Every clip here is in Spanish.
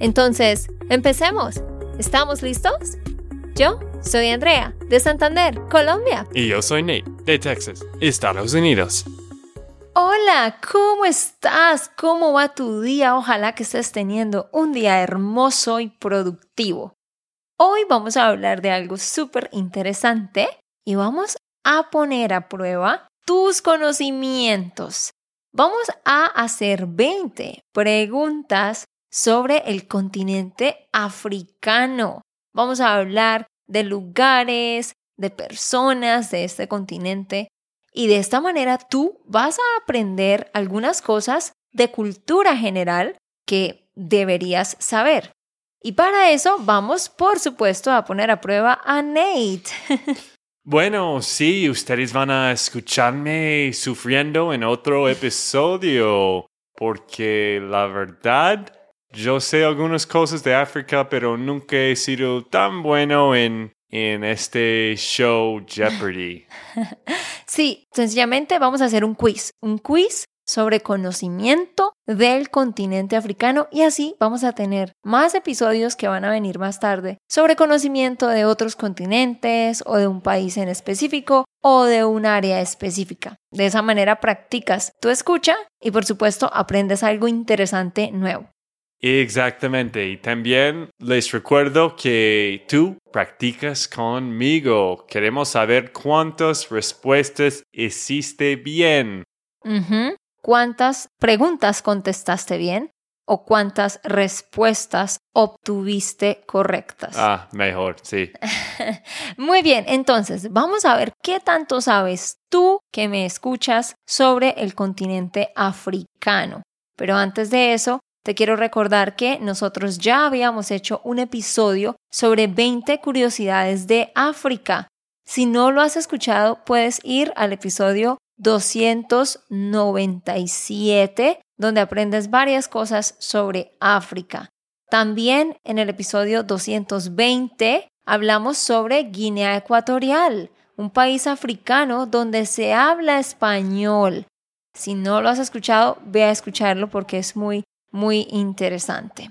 Entonces, empecemos. ¿Estamos listos? Yo soy Andrea, de Santander, Colombia. Y yo soy Nate, de Texas, Estados Unidos. Hola, ¿cómo estás? ¿Cómo va tu día? Ojalá que estés teniendo un día hermoso y productivo. Hoy vamos a hablar de algo súper interesante y vamos a poner a prueba tus conocimientos. Vamos a hacer 20 preguntas sobre el continente africano. Vamos a hablar de lugares, de personas de este continente y de esta manera tú vas a aprender algunas cosas de cultura general que deberías saber. Y para eso vamos, por supuesto, a poner a prueba a Nate. Bueno, sí, ustedes van a escucharme sufriendo en otro episodio, porque la verdad, yo sé algunas cosas de África, pero nunca he sido tan bueno en, en este show Jeopardy. Sí, sencillamente vamos a hacer un quiz, un quiz sobre conocimiento del continente africano y así vamos a tener más episodios que van a venir más tarde sobre conocimiento de otros continentes o de un país en específico o de un área específica. De esa manera practicas tu escucha y por supuesto aprendes algo interesante nuevo. Exactamente. Y también les recuerdo que tú practicas conmigo. Queremos saber cuántas respuestas hiciste bien cuántas preguntas contestaste bien o cuántas respuestas obtuviste correctas. Ah, mejor, sí. Muy bien, entonces vamos a ver qué tanto sabes tú que me escuchas sobre el continente africano. Pero antes de eso, te quiero recordar que nosotros ya habíamos hecho un episodio sobre 20 curiosidades de África. Si no lo has escuchado, puedes ir al episodio 297, donde aprendes varias cosas sobre África. También en el episodio 220 hablamos sobre Guinea Ecuatorial, un país africano donde se habla español. Si no lo has escuchado, ve a escucharlo porque es muy, muy interesante.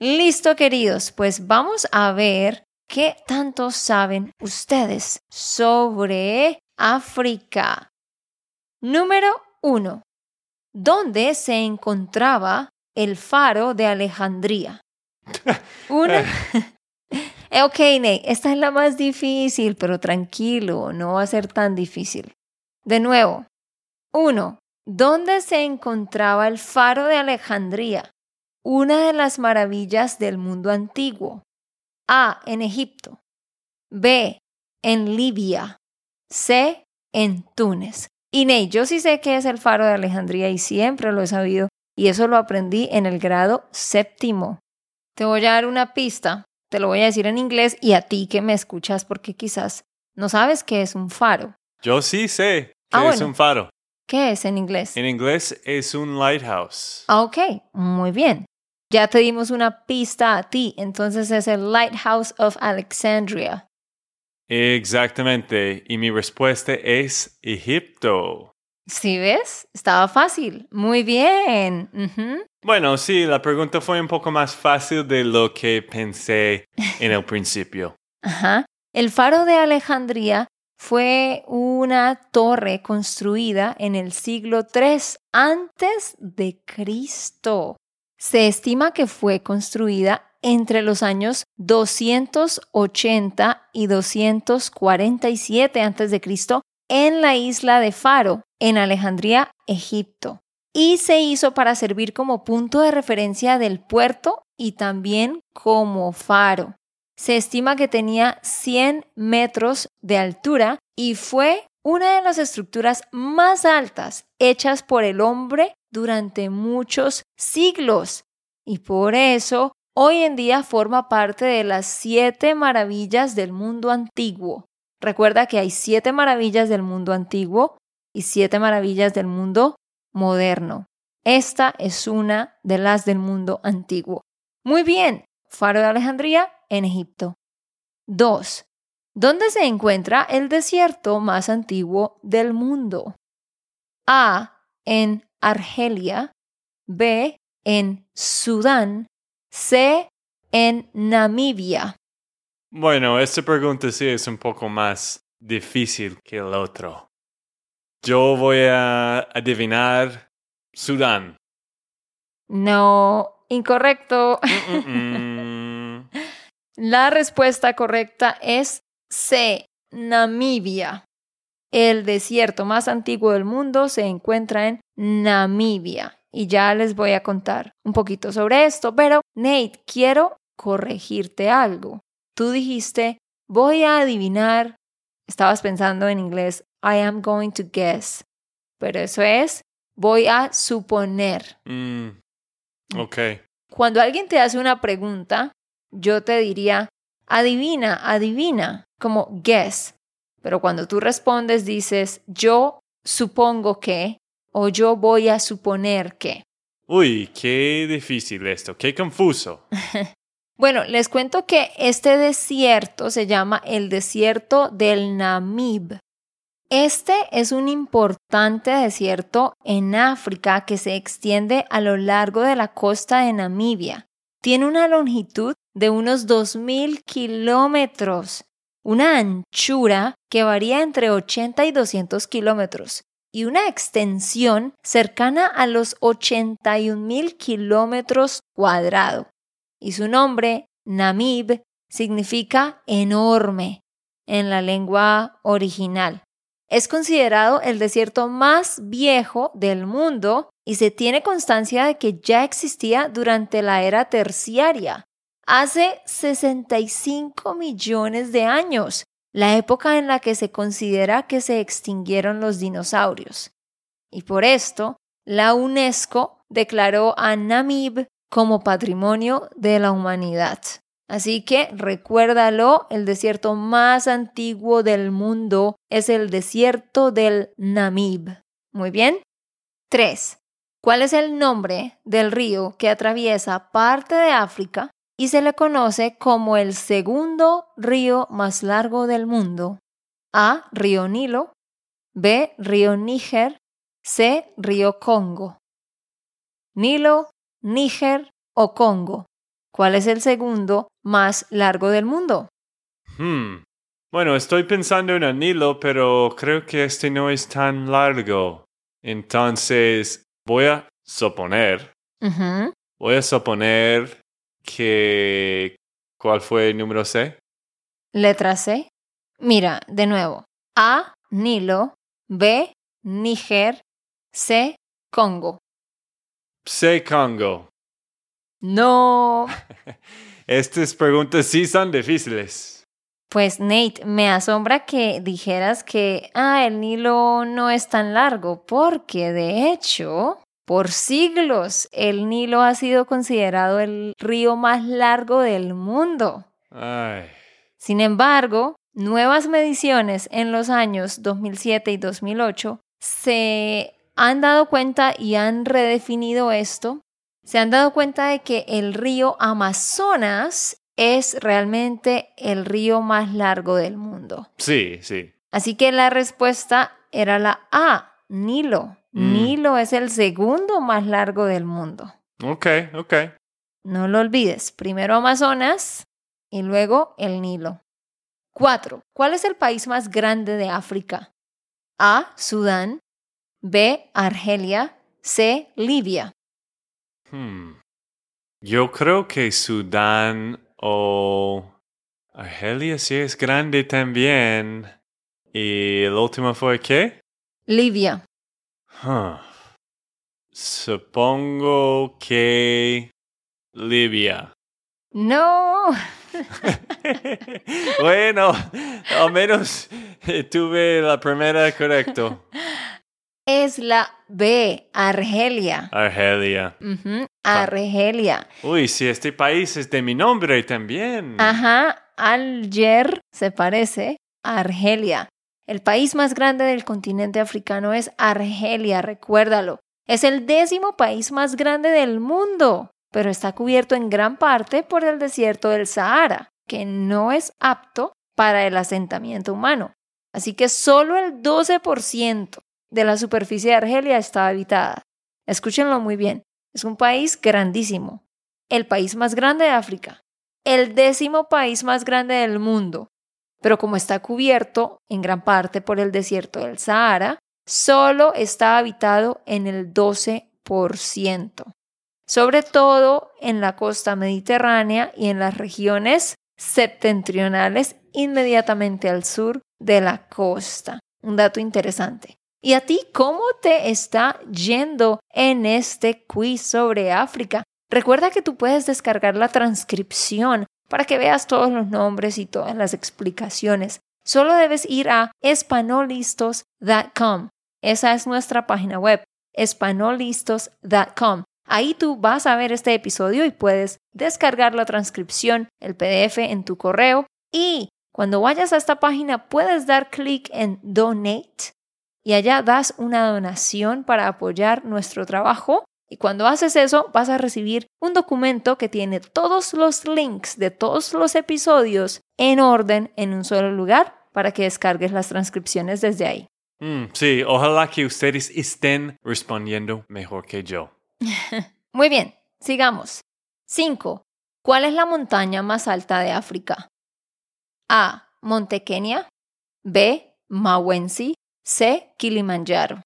Listo, queridos, pues vamos a ver qué tanto saben ustedes sobre África. Número 1. ¿Dónde se encontraba el faro de Alejandría? Una. Ok, Nate, esta es la más difícil, pero tranquilo, no va a ser tan difícil. De nuevo. 1. ¿Dónde se encontraba el faro de Alejandría? Una de las maravillas del mundo antiguo. A. En Egipto. B. En Libia. C. En Túnez. Y Ney, yo sí sé que es el faro de Alejandría y siempre lo he sabido y eso lo aprendí en el grado séptimo. Te voy a dar una pista, te lo voy a decir en inglés y a ti que me escuchas porque quizás no sabes qué es un faro. Yo sí sé qué ah, es un faro. ¿Qué es en inglés? En inglés es un lighthouse. Ah, ok, muy bien. Ya te dimos una pista a ti, entonces es el Lighthouse of Alexandria. Exactamente. Y mi respuesta es Egipto. ¿Sí ves? Estaba fácil. Muy bien. Bueno, sí, la pregunta fue un poco más fácil de lo que pensé en el principio. Ajá. El faro de Alejandría fue una torre construida en el siglo III antes de Cristo. Se estima que fue construida entre los años 280 y 247 a.C. en la isla de Faro, en Alejandría, Egipto, y se hizo para servir como punto de referencia del puerto y también como faro. Se estima que tenía 100 metros de altura y fue una de las estructuras más altas hechas por el hombre durante muchos siglos. Y por eso hoy en día forma parte de las siete maravillas del mundo antiguo. Recuerda que hay siete maravillas del mundo antiguo y siete maravillas del mundo moderno. Esta es una de las del mundo antiguo. Muy bien, Faro de Alejandría en Egipto. 2. ¿Dónde se encuentra el desierto más antiguo del mundo? A. En Argelia. B. En Sudán. C. En Namibia. Bueno, esta pregunta sí es un poco más difícil que el otro. Yo voy a adivinar Sudán. No, incorrecto. Mm, mm, mm. La respuesta correcta es C. Namibia. El desierto más antiguo del mundo se encuentra en Namibia. Y ya les voy a contar un poquito sobre esto, pero Nate, quiero corregirte algo. Tú dijiste, voy a adivinar, estabas pensando en inglés, I am going to guess, pero eso es, voy a suponer. Mm, ok. Cuando alguien te hace una pregunta, yo te diría, adivina, adivina, como guess. Pero cuando tú respondes, dices, yo supongo que o yo voy a suponer que. Uy, qué difícil esto, qué confuso. Bueno, les cuento que este desierto se llama el desierto del Namib. Este es un importante desierto en África que se extiende a lo largo de la costa de Namibia. Tiene una longitud de unos 2.000 kilómetros, una anchura que varía entre 80 y 200 kilómetros y una extensión cercana a los 81.000 kilómetros cuadrados y su nombre, Namib, significa enorme en la lengua original. Es considerado el desierto más viejo del mundo y se tiene constancia de que ya existía durante la era terciaria, hace 65 millones de años, la época en la que se considera que se extinguieron los dinosaurios. Y por esto, la UNESCO declaró a Namib como patrimonio de la humanidad. Así que recuérdalo, el desierto más antiguo del mundo es el desierto del Namib. Muy bien. 3. ¿Cuál es el nombre del río que atraviesa parte de África y se le conoce como el segundo río más largo del mundo? A. Río Nilo. B. Río Níger. C. Río Congo. Nilo, Níger o Congo. ¿Cuál es el segundo más largo del mundo? Hmm. Bueno, estoy pensando en el Nilo, pero creo que este no es tan largo. Entonces, voy a suponer. Voy a suponer que... ¿Cuál fue el número C? Letra C. Mira, de nuevo. A, Nilo. B, Níger. C, Congo. C, Congo. No. Estas preguntas sí son difíciles. Pues Nate, me asombra que dijeras que, ah, el Nilo no es tan largo, porque de hecho, por siglos, el Nilo ha sido considerado el río más largo del mundo. Ay. Sin embargo, nuevas mediciones en los años 2007 y 2008 se han dado cuenta y han redefinido esto. Se han dado cuenta de que el río Amazonas es realmente el río más largo del mundo. Sí, sí. Así que la respuesta era la A, Nilo. Mm. Nilo es el segundo más largo del mundo. Ok, ok. No lo olvides, primero Amazonas y luego el Nilo. 4. ¿Cuál es el país más grande de África? A. Sudán. B. Argelia. C. Libia. Hmm. Yo creo que Sudán o Argelia sí es grande también. ¿Y el último fue qué? Libia. Huh. Supongo que Libia. No. bueno, al menos eh, tuve la primera correcto. Es la B, Argelia. Argelia. Ujú, Argelia. Uy, si este país es de mi nombre también. Ajá, Alger se parece a Argelia. El país más grande del continente africano es Argelia, recuérdalo. Es el décimo país más grande del mundo, pero está cubierto en gran parte por el desierto del Sahara, que no es apto para el asentamiento humano. Así que solo el 12% de la superficie de Argelia está habitada. Escúchenlo muy bien. Es un país grandísimo. El país más grande de África. El décimo país más grande del mundo. Pero como está cubierto en gran parte por el desierto del Sahara, solo está habitado en el 12%. Sobre todo en la costa mediterránea y en las regiones septentrionales inmediatamente al sur de la costa. Un dato interesante. ¿Y a ti cómo te está yendo en este quiz sobre África? Recuerda que tú puedes descargar la transcripción para que veas todos los nombres y todas las explicaciones. Solo debes ir a espanolistos.com. Esa es nuestra página web, espanolistos.com. Ahí tú vas a ver este episodio y puedes descargar la transcripción, el PDF en tu correo y cuando vayas a esta página puedes dar clic en Donate y allá das una donación para apoyar nuestro trabajo. Y cuando haces eso vas a recibir un documento que tiene todos los links de todos los episodios en orden en un solo lugar para que descargues las transcripciones desde ahí. Mm, sí, ojalá que ustedes estén respondiendo mejor que yo. Muy bien, sigamos. 5. ¿Cuál es la montaña más alta de África? A. Monte Kenia. B. Mawensi. C. Kilimanjaro.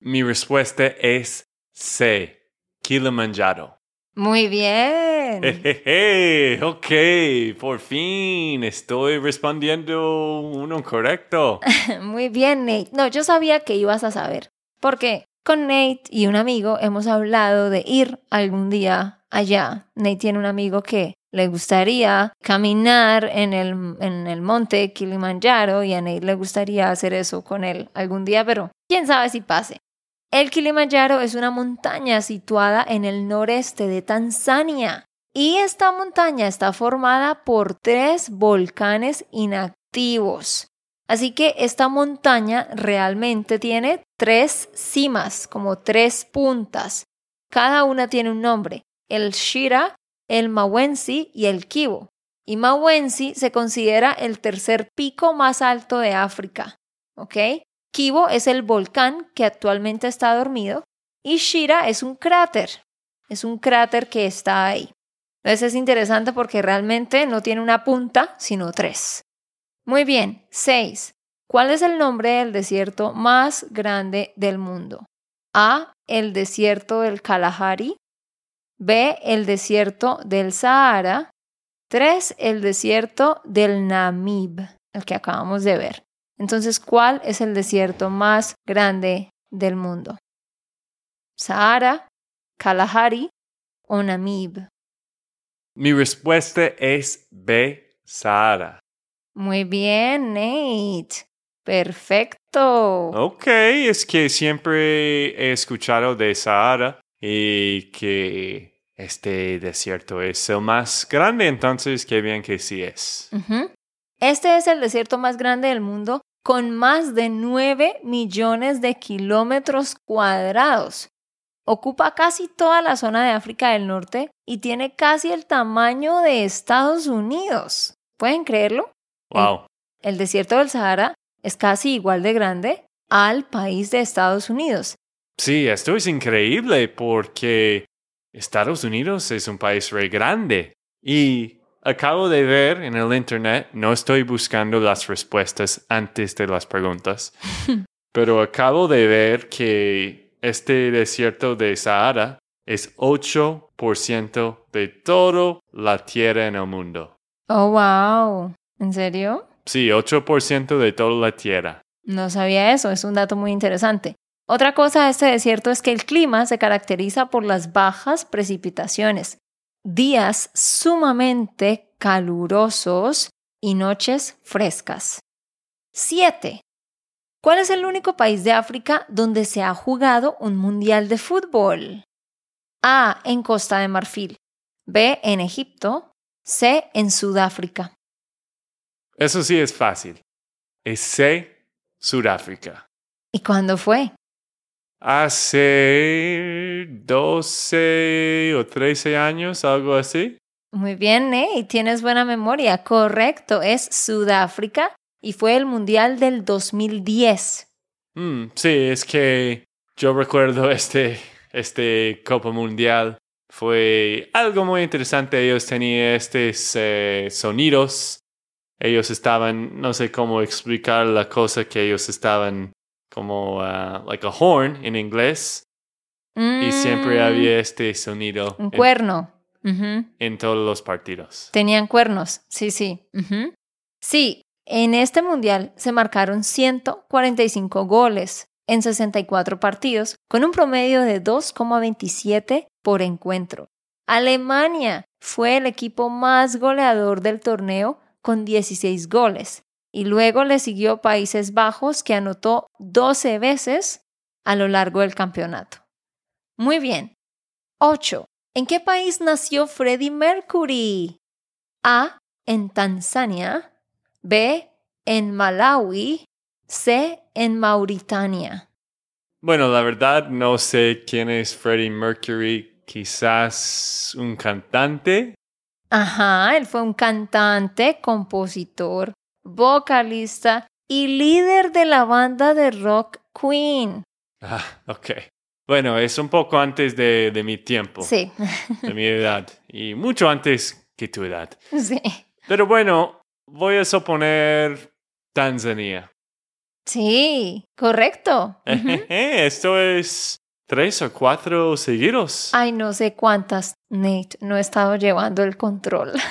Mi respuesta es C. Kilimanjaro. Muy bien. Jejeje, ok, por fin estoy respondiendo uno correcto. Muy bien, Nate. No, yo sabía que ibas a saber. Porque con Nate y un amigo hemos hablado de ir algún día allá. Nate tiene un amigo que le gustaría caminar en el, en el monte Kilimanjaro y a Nate le gustaría hacer eso con él algún día, pero quién sabe si pase. El Kilimanjaro es una montaña situada en el noreste de Tanzania y esta montaña está formada por tres volcanes inactivos. Así que esta montaña realmente tiene tres cimas, como tres puntas. Cada una tiene un nombre, el Shira, el Mawensi y el Kibo. Y Mawensi se considera el tercer pico más alto de África. ¿Ok? Kibo es el volcán que actualmente está dormido y Shira es un cráter. Es un cráter que está ahí. Entonces es interesante porque realmente no tiene una punta, sino tres. Muy bien, 6. ¿Cuál es el nombre del desierto más grande del mundo? A. El desierto del Kalahari. B. El desierto del Sahara. 3. El desierto del Namib, el que acabamos de ver. Entonces, ¿cuál es el desierto más grande del mundo? ¿Sahara, Kalahari o Namib? Mi respuesta es B. Sahara. Muy bien, Nate. Perfecto. Ok, es que siempre he escuchado de Sahara y que este desierto es el más grande, entonces qué bien que sí es. Este es el desierto más grande del mundo con más de 9 millones de kilómetros cuadrados. Ocupa casi toda la zona de África del Norte y tiene casi el tamaño de Estados Unidos. ¿Pueden creerlo? Wow. El desierto del Sahara es casi igual de grande al país de Estados Unidos. Sí, esto es increíble porque Estados Unidos es un país re grande y acabo de ver en el internet, no estoy buscando las respuestas antes de las preguntas, pero acabo de ver que este desierto de Sahara es 8% de toda la tierra en el mundo. Oh, wow. ¿En serio? Sí, 8% de toda la tierra. No sabía eso, es un dato muy interesante. Otra cosa de este desierto es que el clima se caracteriza por las bajas precipitaciones, días sumamente calurosos y noches frescas. 7. ¿Cuál es el único país de África donde se ha jugado un mundial de fútbol? A. En Costa de Marfil. B. En Egipto. C. En Sudáfrica. Eso sí es fácil. Es C, Sudáfrica. ¿Y cuándo fue? Hace 12 o 13 años, algo así. Muy bien, ¿eh? Tienes buena memoria. Correcto, es Sudáfrica y fue el Mundial del 2010. Mm, sí, es que yo recuerdo este, este Copa Mundial. Fue algo muy interesante. Ellos tenían estos eh, sonidos. Ellos estaban, no sé cómo explicar la cosa que ellos estaban como, uh, like a horn en inglés. Y siempre Mm, había este sonido. Un en- cuerno. En todos los partidos. Tenían cuernos, sí, sí. Sí, en este mundial se marcaron 145 goles en 64 partidos, con un promedio de 2,27 por encuentro. Alemania fue el equipo más goleador del torneo con 16 goles, y luego le siguió Países Bajos, que anotó 12 veces a lo largo del campeonato. Muy bien. 8. ¿En qué país nació Freddie Mercury? A. En Tanzania. B. En Malawi. C. En Mauritania. Bueno, la verdad no sé quién es Freddie Mercury. Quizás un cantante. Ajá, él fue un cantante, compositor, vocalista y líder de la banda de rock Queen. Ah, ok. Bueno, es un poco antes de, de mi tiempo, Sí, de mi edad, y mucho antes que tu edad. sí. Pero bueno, voy a suponer Tanzania. Sí, correcto. Esto es tres o cuatro seguidos. Ay, no sé cuántas, Nate, no he estado llevando el control.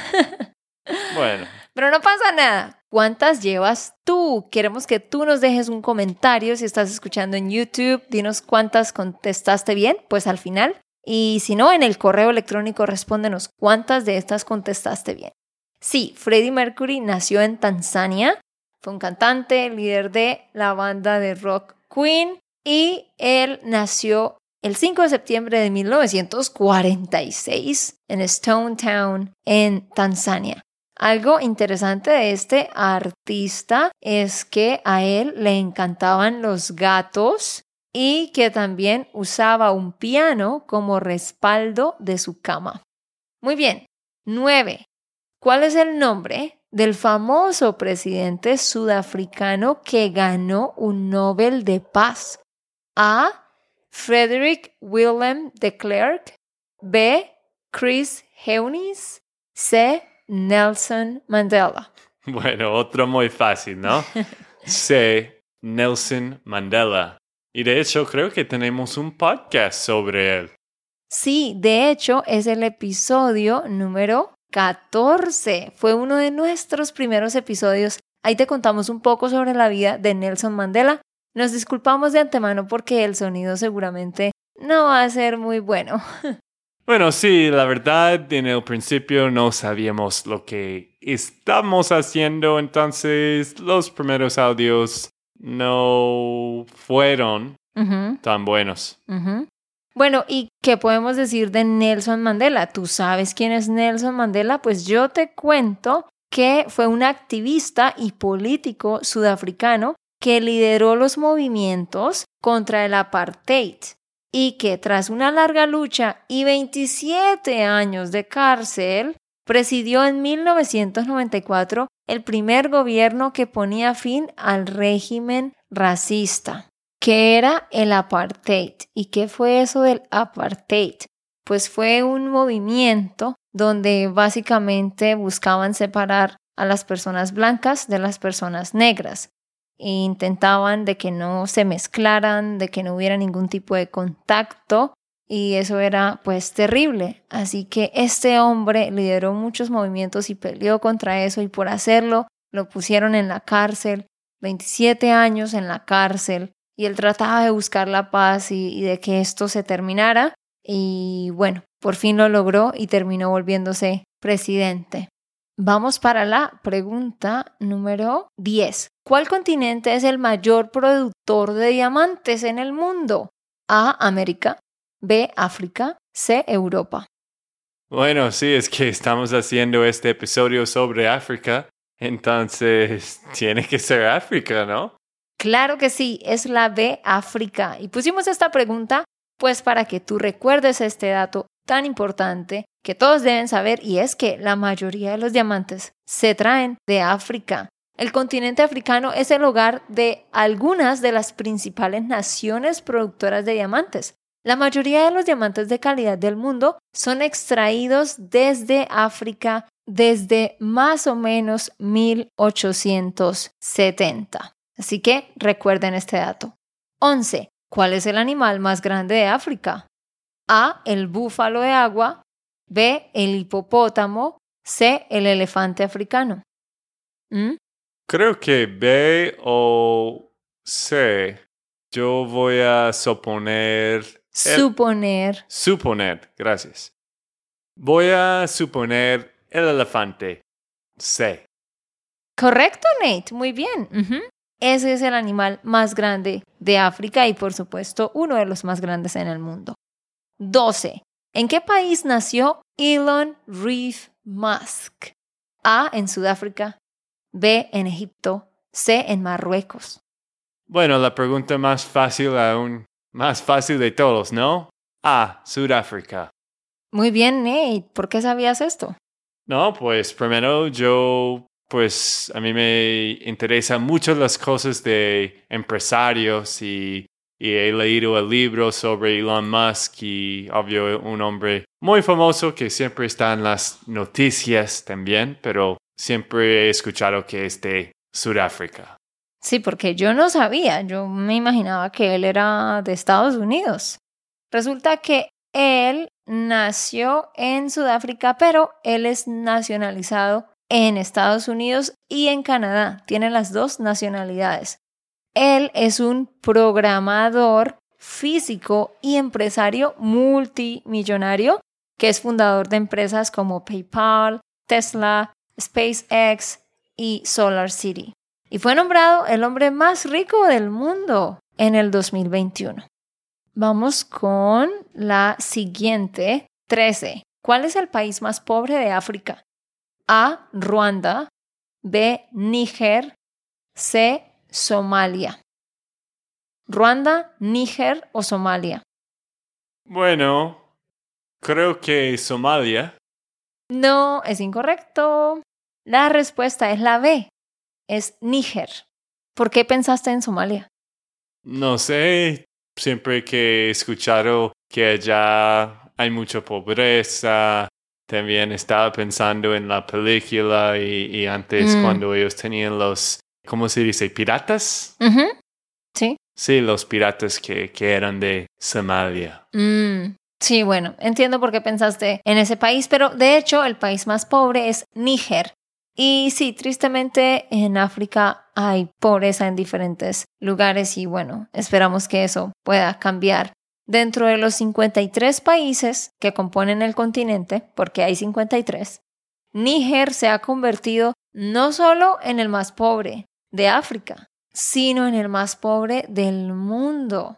Bueno, Pero no pasa nada. ¿Cuántas llevas tú? Queremos que tú nos dejes un comentario si estás escuchando en YouTube. Dinos cuántas contestaste bien, pues al final. Y si no, en el correo electrónico respóndenos cuántas de estas contestaste bien. Sí, Freddie Mercury nació en Tanzania. Fue un cantante, líder de la banda de rock Queen. Y él nació el 5 de septiembre de 1946 en Stone Town, en Tanzania. Algo interesante de este artista es que a él le encantaban los gatos y que también usaba un piano como respaldo de su cama. Muy bien. 9. ¿Cuál es el nombre del famoso presidente sudafricano que ganó un Nobel de Paz? A. Frederick Willem de Klerk. B. Chris Heunis. C. Nelson Mandela. bueno, otro muy fácil, ¿no? Sé Nelson Mandela. Y de hecho creo que tenemos un podcast sobre él. Sí, de hecho es el episodio número 14. Fue uno de nuestros primeros episodios. Ahí te contamos un poco sobre la vida de Nelson Mandela. Nos disculpamos de antemano porque el sonido seguramente no va a ser muy bueno. Bueno, sí, la verdad, en el principio no sabíamos lo que estamos haciendo, entonces los primeros audios no fueron tan buenos. Bueno, ¿y qué podemos decir de Nelson Mandela? ¿Tú sabes quién es Nelson Mandela? Pues yo te cuento que fue un activista y político sudafricano que lideró los movimientos contra el apartheid y que tras una larga lucha y 27 años de cárcel, presidió en 1994 el primer gobierno que ponía fin al régimen racista, que era el apartheid. ¿Y qué fue eso del apartheid? Pues fue un movimiento donde básicamente buscaban separar a las personas blancas de las personas negras intentaban de que no se mezclaran, de que no hubiera ningún tipo de contacto y eso era pues terrible. Así que este hombre lideró muchos movimientos y peleó contra eso y por hacerlo lo pusieron en la cárcel, 27 años en la cárcel y él trataba de buscar la paz y, y de que esto se terminara y bueno, por fin lo logró y terminó volviéndose presidente. Vamos para la pregunta número 10. ¿Cuál continente es el mayor productor de diamantes en el mundo? A. América. B. África. C. Europa. Bueno, sí, es que estamos haciendo este episodio sobre África, entonces tiene que ser África, ¿no? Claro que sí, es la B. África. Y pusimos esta pregunta pues para que tú recuerdes este dato tan importante que todos deben saber y es que la mayoría de los diamantes se traen de África. El continente africano es el hogar de algunas de las principales naciones productoras de diamantes. La mayoría de los diamantes de calidad del mundo son extraídos desde África desde más o menos 1870. Así que recuerden este dato. 11. ¿Cuál es el animal más grande de África? A. El búfalo de agua. B. El hipopótamo. C. El elefante africano. ¿Mm? Creo que B o C. Yo voy a suponer. Suponer. Suponer, gracias. Voy a suponer el elefante. C. Correcto, Nate. Muy bien. Ese es el animal más grande de África y por supuesto uno de los más grandes en el mundo. 12. ¿En qué país nació Elon Reef Musk? A. En Sudáfrica. B. En Egipto. C. En Marruecos. Bueno, la pregunta más fácil aún, más fácil de todos, ¿no? A. Sudáfrica. Muy bien, Nate. ¿Por qué sabías esto? No, pues primero yo pues a mí me interesan mucho las cosas de empresarios y, he leído el libro sobre Elon Musk y obvio un hombre muy famoso que siempre está en las noticias también, pero siempre he escuchado que es de Sudáfrica. Sí, porque yo no sabía, yo me imaginaba que él era de Estados Unidos. Resulta que él nació en Sudáfrica, pero él es nacionalizado en Estados Unidos y en Canadá. Tiene las dos nacionalidades. Él es un programador físico y empresario multimillonario que es fundador de empresas como PayPal, Tesla, SpaceX y Solar City. Y fue nombrado el hombre más rico del mundo en el 2021. Vamos con la siguiente, 13. ¿Cuál es el país más pobre de África? A. Ruanda. B. Níger. C. Somalia. Ruanda, Níger o Somalia. Bueno, creo que Somalia. No, es incorrecto. La respuesta es la B. Es Níger. ¿Por qué pensaste en Somalia? No sé. Siempre que he escuchado que allá hay mucha pobreza, también estaba pensando en la película y, antes mm. cuando ellos tenían los, ¿cómo se dice? ¿Piratas? Sí. Sí, los piratas que, que eran de Somalia. Mm. Sí, bueno, entiendo por qué pensaste en ese país, pero de hecho el país más pobre es Níger. Y sí, tristemente en África hay pobreza en diferentes lugares y bueno, esperamos que eso pueda cambiar. Dentro de los 53 países que componen el continente, porque hay 53, Níger se ha convertido no solo en el más pobre de África, sino en el más pobre del mundo.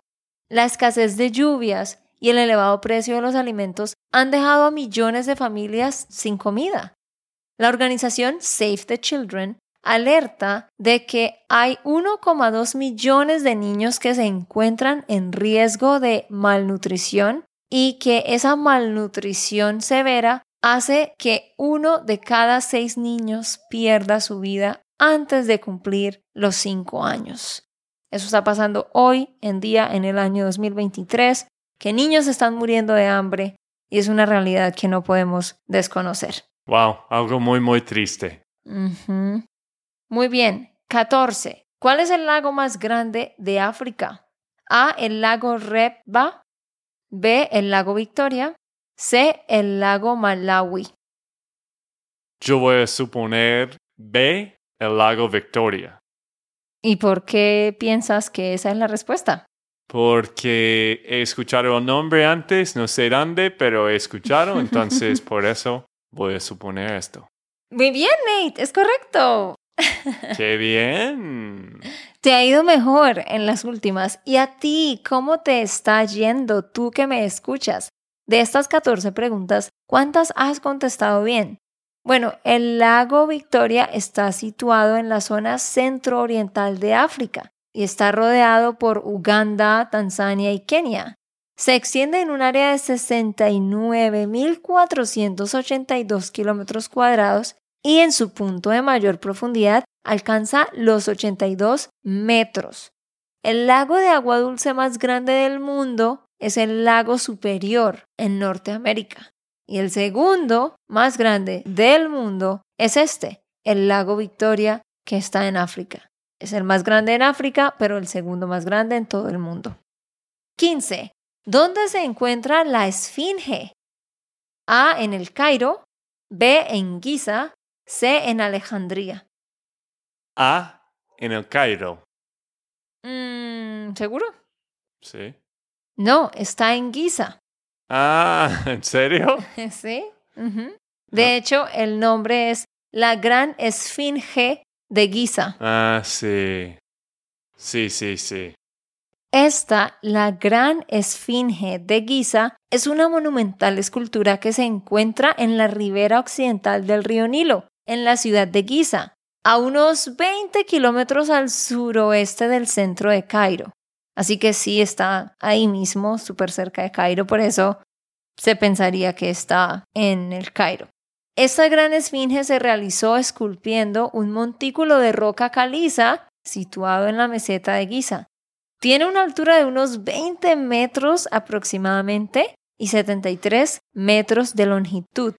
La escasez de lluvias y el elevado precio de los alimentos han dejado a millones de familias sin comida. La organización Save the Children alerta de que hay 1,2 millones de niños que se encuentran en riesgo de malnutrición y que esa malnutrición severa hace que uno de cada seis niños pierda su vida antes de cumplir los cinco años. Eso está pasando hoy en día en el año 2023, que niños están muriendo de hambre y es una realidad que no podemos desconocer. Wow, algo muy, muy triste. Muy bien. 14. ¿Cuál es el lago más grande de África? A. El lago Rebba. B. El lago Victoria. C. El lago Malawi. Yo voy a suponer B. El lago Victoria. ¿Y por qué piensas que esa es la respuesta? Porque he escuchado el nombre antes, no sé dónde, pero he escuchado, entonces por eso voy a suponer esto. Muy bien, Nate, es correcto. ¡Qué bien! Te ha ido mejor en las últimas. ¿Y a ti cómo te está yendo tú que me escuchas? De estas 14 preguntas, ¿cuántas has contestado bien? Bueno, el lago Victoria está situado en la zona centro-oriental de África y está rodeado por Uganda, Tanzania y Kenia. Se extiende en un área de 69.482 kilómetros cuadrados y en su punto de mayor profundidad alcanza los 82 metros. El lago de agua dulce más grande del mundo es el lago superior en Norteamérica. Y el segundo más grande del mundo es este, el lago Victoria, que está en África. Es el más grande en África, pero el segundo más grande en todo el mundo. 15. ¿Dónde se encuentra la Esfinge? A en el Cairo, B en Giza, C en Alejandría. A en el Cairo. Mm, ¿Seguro? Sí. No, está en Giza. Ah, ¿en serio? sí. De hecho, el nombre es la Gran Esfinge de Giza. Ah, sí. Sí, sí, sí. Esta, la Gran Esfinge de Giza, es una monumental escultura que se encuentra en la ribera occidental del río Nilo, en la ciudad de Giza, a unos 20 kilómetros al suroeste del centro de Cairo. Así que sí está ahí mismo, súper cerca de Cairo, por eso se pensaría que está en el Cairo. Esta gran esfinge se realizó esculpiendo un montículo de roca caliza situado en la meseta de Giza. Tiene una altura de unos 20 metros aproximadamente y 73 metros de longitud.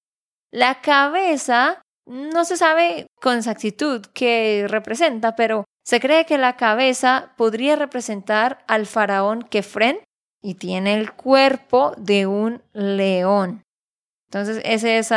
La cabeza no se sabe con exactitud qué representa, pero se cree que la cabeza podría representar al faraón Kefren y tiene el cuerpo de un león. Entonces, ese es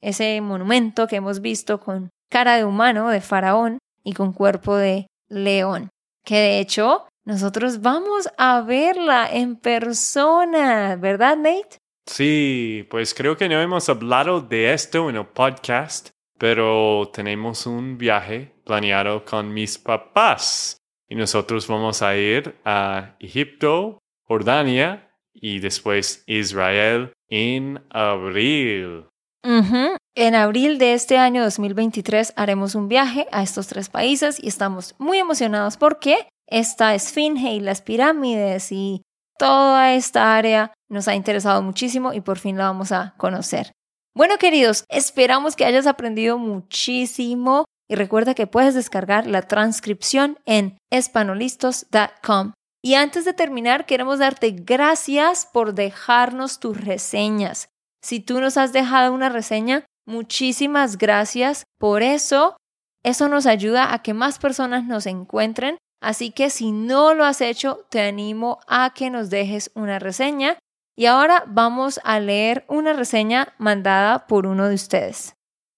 ese monumento que hemos visto con cara de humano, de faraón, y con cuerpo de león. Que de hecho, nosotros vamos a verla en persona, ¿verdad, Nate? Sí, pues creo que no hemos hablado de esto en el podcast, pero tenemos un viaje planeado con mis papás y nosotros vamos a ir a Egipto, Jordania y después Israel en abril. En abril de este año 2023 haremos un viaje a estos tres países y estamos muy emocionados porque esta esfinge y las pirámides y toda esta área nos ha interesado muchísimo y por fin la vamos a conocer. Bueno, queridos, esperamos que hayas aprendido muchísimo y recuerda que puedes descargar la transcripción en espanolistos.com. Y antes de terminar, queremos darte gracias por dejarnos tus reseñas. Si tú nos has dejado una reseña, muchísimas gracias por eso. Eso nos ayuda a que más personas nos encuentren. Así que si no lo has hecho, te animo a que nos dejes una reseña. Y ahora vamos a leer una reseña mandada por uno de ustedes.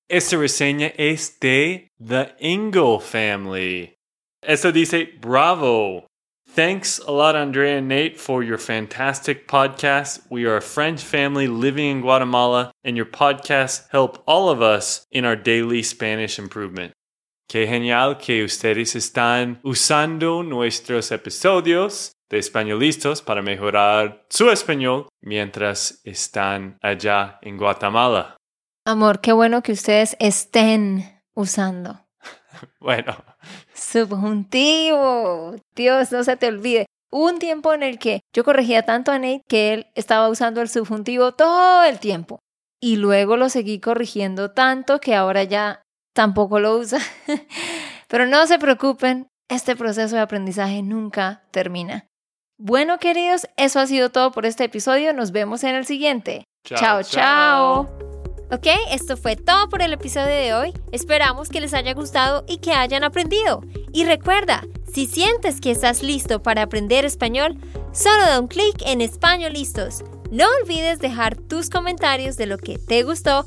Esta reseña es de The Ingle Family. Esto dice, bravo. Thanks a lot, Andrea and Nate, for your fantastic podcast. We are a French family living in Guatemala, and your podcasts help all of us in our daily Spanish improvement. Qué genial que ustedes están usando nuestros episodios de españolistas para mejorar su español mientras están allá en Guatemala. Amor, qué bueno que ustedes estén usando. bueno, Subjuntivo. Dios, no se te olvide. Hubo un tiempo en el que yo corregía tanto a Nate que él estaba usando el subjuntivo todo el tiempo. Y luego lo seguí corrigiendo tanto que ahora ya tampoco lo usa. Pero no se preocupen, este proceso de aprendizaje nunca termina. Bueno, queridos, eso ha sido todo por este episodio. Nos vemos en el siguiente. chao. chao. chao. Ok, esto fue todo por el episodio de hoy. Esperamos que les haya gustado y que hayan aprendido. Y recuerda, si sientes que estás listo para aprender español, solo da un clic en Español Listos. No olvides dejar tus comentarios de lo que te gustó